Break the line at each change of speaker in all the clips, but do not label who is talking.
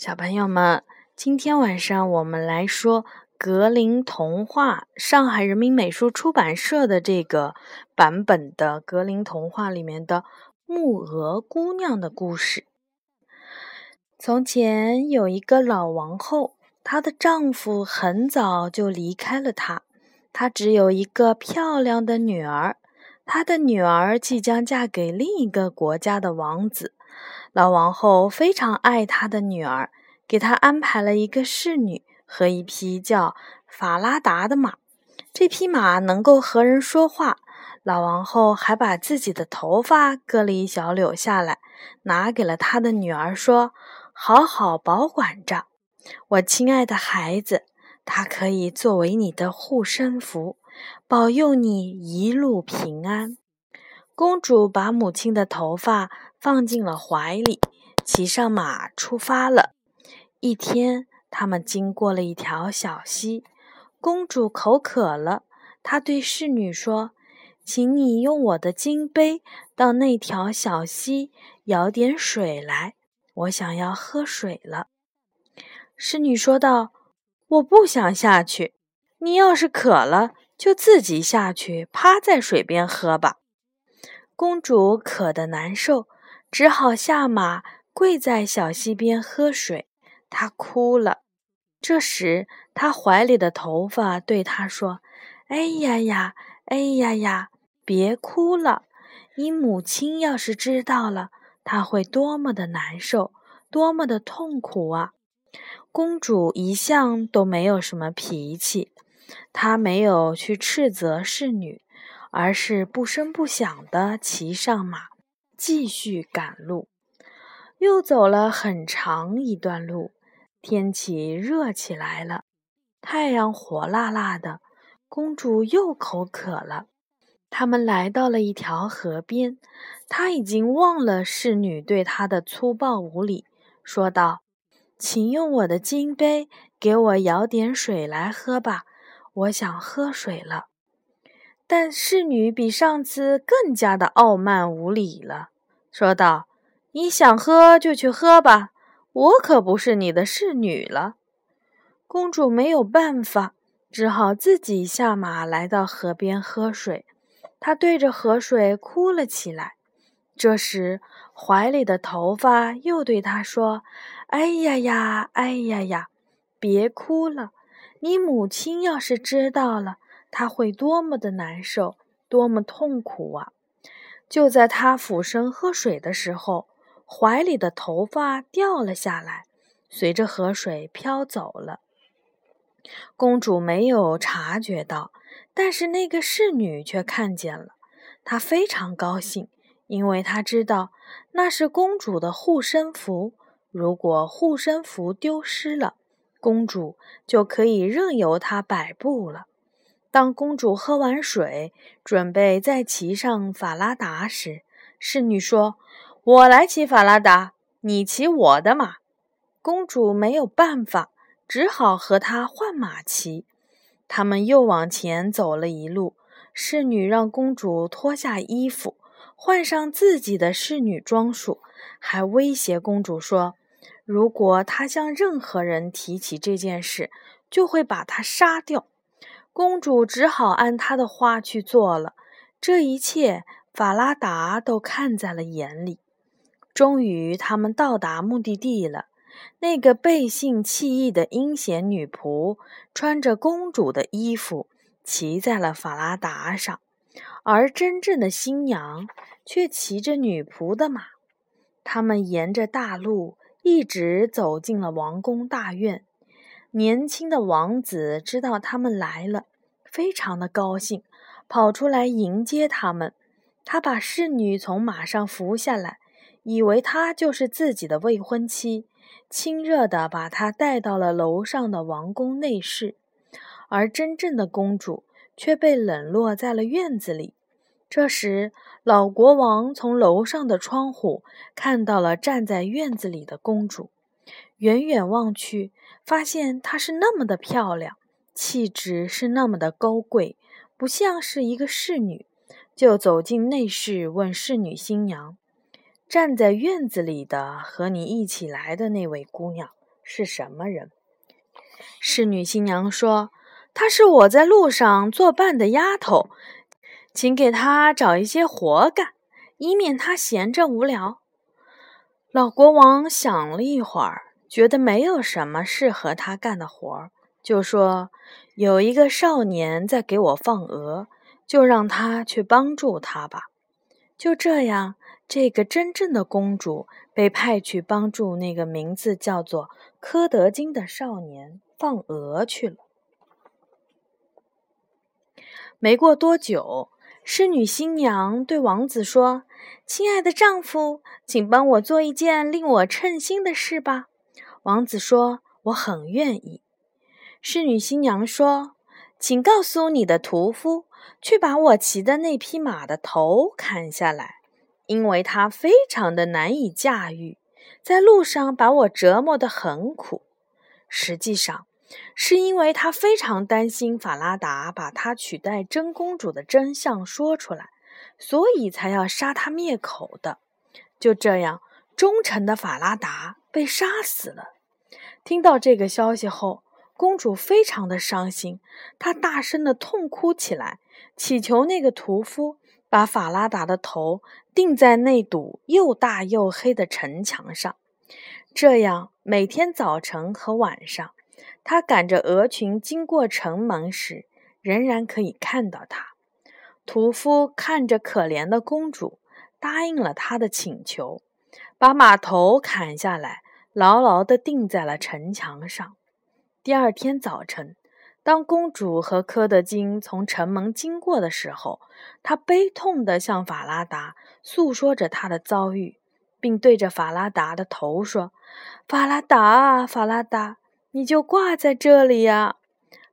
小朋友们，今天晚上我们来说格林童话，上海人民美术出版社的这个版本的格林童话里面的木鹅姑娘的故事。从前有一个老王后，她的丈夫很早就离开了她，她只有一个漂亮的女儿，她的女儿即将嫁给另一个国家的王子。老王后非常爱她的女儿，给她安排了一个侍女和一匹叫法拉达的马。这匹马能够和人说话。老王后还把自己的头发割了一小绺下来，拿给了她的女儿，说：“好好保管着，我亲爱的孩子，它可以作为你的护身符，保佑你一路平安。”公主把母亲的头发放进了怀里，骑上马出发了。一天，他们经过了一条小溪，公主口渴了，她对侍女说：“请你用我的金杯到那条小溪舀点水来，我想要喝水了。”侍女说道：“我不想下去，你要是渴了，就自己下去，趴在水边喝吧。”公主渴得难受，只好下马，跪在小溪边喝水。她哭了。这时，她怀里的头发对她说：“哎呀呀，哎呀呀，别哭了！你母亲要是知道了，她会多么的难受，多么的痛苦啊！”公主一向都没有什么脾气，她没有去斥责侍女。而是不声不响地骑上马，继续赶路。又走了很长一段路，天气热起来了，太阳火辣辣的。公主又口渴了。他们来到了一条河边，她已经忘了侍女对她的粗暴无礼，说道：“请用我的金杯给我舀点水来喝吧，我想喝水了。”但侍女比上次更加的傲慢无礼了，说道：“你想喝就去喝吧，我可不是你的侍女了。”公主没有办法，只好自己下马来到河边喝水。她对着河水哭了起来。这时，怀里的头发又对她说：“哎呀呀，哎呀呀，别哭了！你母亲要是知道了。”他会多么的难受，多么痛苦啊！就在他俯身喝水的时候，怀里的头发掉了下来，随着河水飘走了。公主没有察觉到，但是那个侍女却看见了。她非常高兴，因为她知道那是公主的护身符。如果护身符丢失了，公主就可以任由它摆布了。当公主喝完水，准备再骑上法拉达时，侍女说：“我来骑法拉达，你骑我的马。”公主没有办法，只好和他换马骑。他们又往前走了一路，侍女让公主脱下衣服，换上自己的侍女装束，还威胁公主说：“如果她向任何人提起这件事，就会把她杀掉。”公主只好按他的话去做了，这一切法拉达都看在了眼里。终于，他们到达目的地了。那个背信弃义的阴险女仆穿着公主的衣服，骑在了法拉达上，而真正的新娘却骑着女仆的马。他们沿着大路一直走进了王宫大院。年轻的王子知道他们来了，非常的高兴，跑出来迎接他们。他把侍女从马上扶下来，以为她就是自己的未婚妻，亲热地把她带到了楼上的王宫内室。而真正的公主却被冷落在了院子里。这时，老国王从楼上的窗户看到了站在院子里的公主。远远望去，发现她是那么的漂亮，气质是那么的高贵，不像是一个侍女，就走进内室问侍女新娘：“站在院子里的和你一起来的那位姑娘是什么人。侍女新娘说：“她是我在路上作伴的丫头，请给她找一些活干，以免她闲着无聊。”老国王想了一会儿，觉得没有什么适合他干的活儿，就说：“有一个少年在给我放鹅，就让他去帮助他吧。”就这样，这个真正的公主被派去帮助那个名字叫做柯德金的少年放鹅去了。没过多久。侍女新娘对王子说：“亲爱的丈夫，请帮我做一件令我称心的事吧。”王子说：“我很愿意。”侍女新娘说：“请告诉你的屠夫，去把我骑的那匹马的头砍下来，因为它非常的难以驾驭，在路上把我折磨得很苦。实际上。”是因为他非常担心法拉达把他取代真公主的真相说出来，所以才要杀他灭口的。就这样，忠诚的法拉达被杀死了。听到这个消息后，公主非常的伤心，她大声的痛哭起来，祈求那个屠夫把法拉达的头钉在那堵又大又黑的城墙上，这样每天早晨和晚上。他赶着鹅群经过城门时，仍然可以看到他。屠夫看着可怜的公主，答应了他的请求，把马头砍下来，牢牢地钉在了城墙上。第二天早晨，当公主和科德金从城门经过的时候，他悲痛地向法拉达诉说着他的遭遇，并对着法拉达的头说：“法拉达啊，法拉达。”你就挂在这里呀！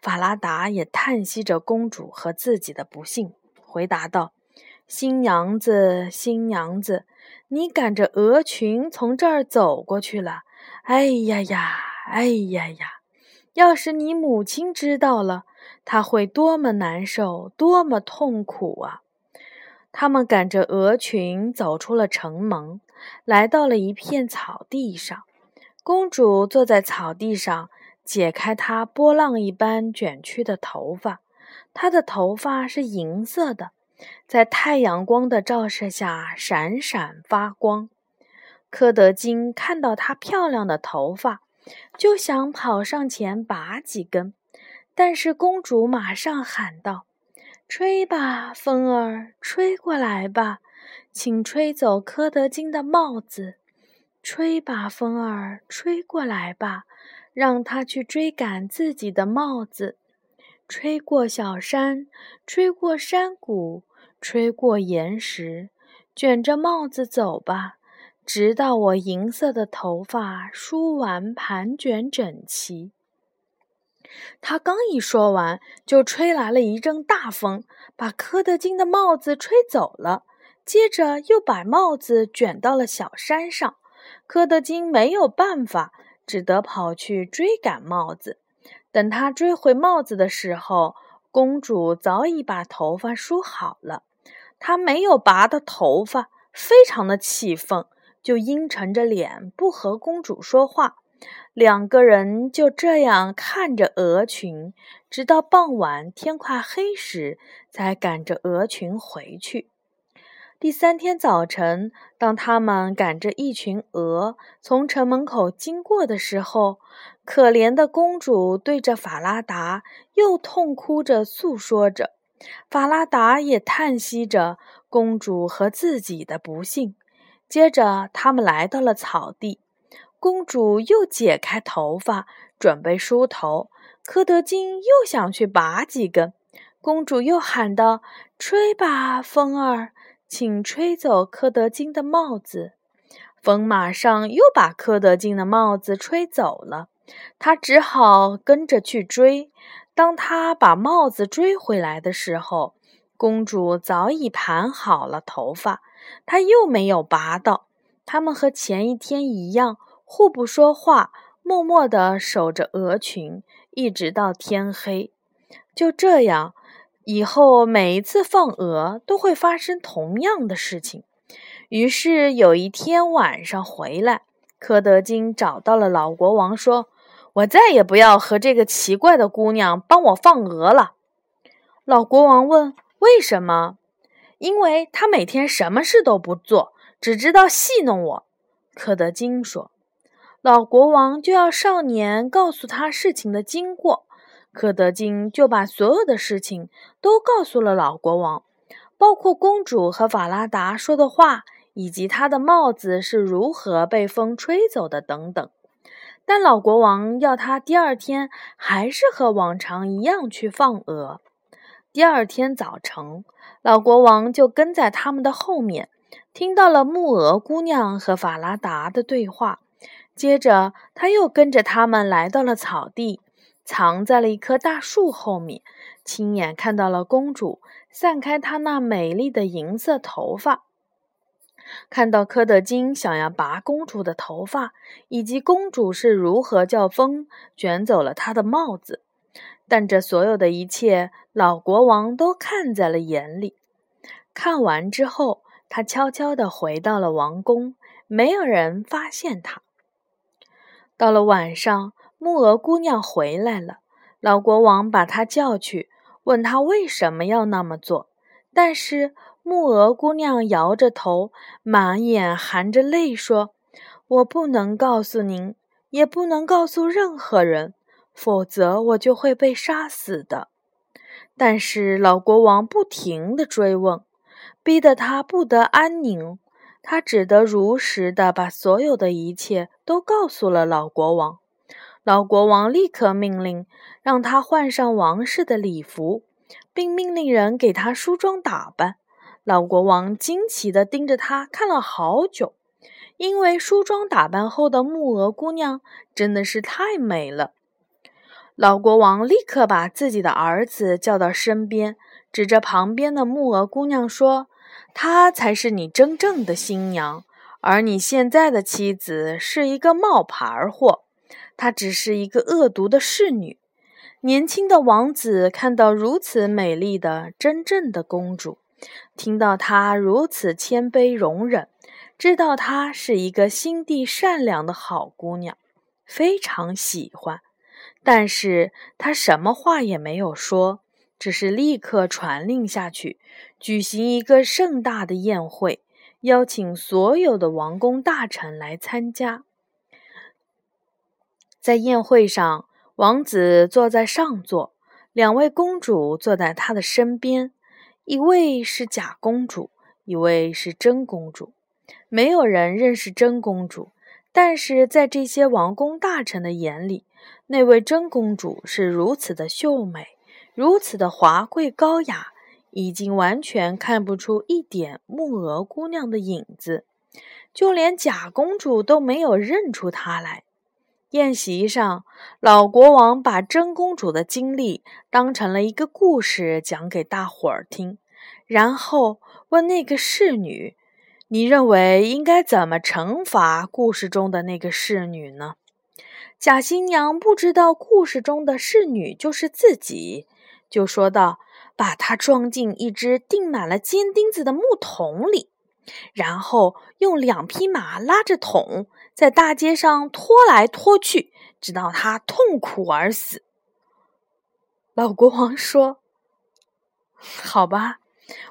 法拉达也叹息着公主和自己的不幸，回答道：“新娘子，新娘子，你赶着鹅群从这儿走过去了。哎呀呀，哎呀呀！要是你母亲知道了，她会多么难受，多么痛苦啊！”他们赶着鹅群走出了城门，来到了一片草地上。公主坐在草地上，解开她波浪一般卷曲的头发。她的头发是银色的，在太阳光的照射下闪闪发光。柯德金看到她漂亮的头发，就想跑上前拔几根，但是公主马上喊道：“吹吧，风儿，吹过来吧，请吹走柯德金的帽子。”吹吧，风儿，吹过来吧，让他去追赶自己的帽子。吹过小山，吹过山谷，吹过岩石，卷着帽子走吧，直到我银色的头发梳完，盘卷整齐。他刚一说完，就吹来了一阵大风，把柯德金的帽子吹走了。接着又把帽子卷到了小山上。柯德金没有办法，只得跑去追赶帽子。等他追回帽子的时候，公主早已把头发梳好了。他没有拔的头发，非常的气愤，就阴沉着脸不和公主说话。两个人就这样看着鹅群，直到傍晚天快黑时，才赶着鹅群回去。第三天早晨，当他们赶着一群鹅从城门口经过的时候，可怜的公主对着法拉达又痛哭着诉说着，法拉达也叹息着公主和自己的不幸。接着，他们来到了草地，公主又解开头发准备梳头，柯德金又想去拔几根，公主又喊道：“吹吧，风儿。”请吹走柯德金的帽子，风马上又把柯德金的帽子吹走了。他只好跟着去追。当他把帽子追回来的时候，公主早已盘好了头发，她又没有拔到。他们和前一天一样，互不说话，默默地守着鹅群，一直到天黑。就这样。以后每一次放鹅都会发生同样的事情。于是有一天晚上回来，柯德金找到了老国王，说：“我再也不要和这个奇怪的姑娘帮我放鹅了。”老国王问：“为什么？”“因为她每天什么事都不做，只知道戏弄我。”柯德金说。老国王就要少年告诉他事情的经过，柯德金就把所有的事情都告诉了老国王，包括公主和法拉达说的话。以及他的帽子是如何被风吹走的等等，但老国王要他第二天还是和往常一样去放鹅。第二天早晨，老国王就跟在他们的后面，听到了木鹅姑娘和法拉达的对话。接着，他又跟着他们来到了草地，藏在了一棵大树后面，亲眼看到了公主散开她那美丽的银色头发。看到柯德金想要拔公主的头发，以及公主是如何叫风卷走了她的帽子，但这所有的一切，老国王都看在了眼里。看完之后，他悄悄地回到了王宫，没有人发现他。到了晚上，木鹅姑娘回来了，老国王把她叫去，问她为什么要那么做，但是。木鹅姑娘摇着头，满眼含着泪说：“我不能告诉您，也不能告诉任何人，否则我就会被杀死的。”但是老国王不停地追问，逼得他不得安宁。他只得如实的把所有的一切都告诉了老国王。老国王立刻命令让他换上王室的礼服，并命令人给他梳妆打扮。老国王惊奇地盯着他看了好久，因为梳妆打扮后的木鹅姑娘真的是太美了。老国王立刻把自己的儿子叫到身边，指着旁边的木鹅姑娘说：“她才是你真正的新娘，而你现在的妻子是一个冒牌货，她只是一个恶毒的侍女。”年轻的王子看到如此美丽的真正的公主。听到她如此谦卑容忍，知道她是一个心地善良的好姑娘，非常喜欢。但是他什么话也没有说，只是立刻传令下去，举行一个盛大的宴会，邀请所有的王公大臣来参加。在宴会上，王子坐在上座，两位公主坐在他的身边。一位是假公主，一位是真公主。没有人认识真公主，但是在这些王公大臣的眼里，那位真公主是如此的秀美，如此的华贵高雅，已经完全看不出一点木鹅姑娘的影子，就连假公主都没有认出她来。宴席上，老国王把真公主的经历当成了一个故事讲给大伙儿听，然后问那个侍女：“你认为应该怎么惩罚故事中的那个侍女呢？”假新娘不知道故事中的侍女就是自己，就说道：“把她装进一只钉满了尖钉子的木桶里。”然后用两匹马拉着桶，在大街上拖来拖去，直到他痛苦而死。老国王说：“好吧，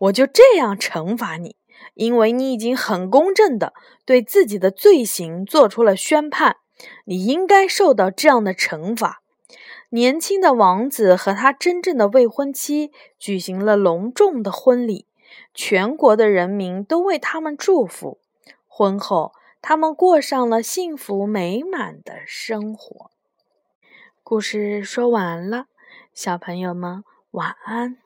我就这样惩罚你，因为你已经很公正的对自己的罪行做出了宣判，你应该受到这样的惩罚。”年轻的王子和他真正的未婚妻举行了隆重的婚礼。全国的人民都为他们祝福。婚后，他们过上了幸福美满的生活。故事说完了，小朋友们晚安。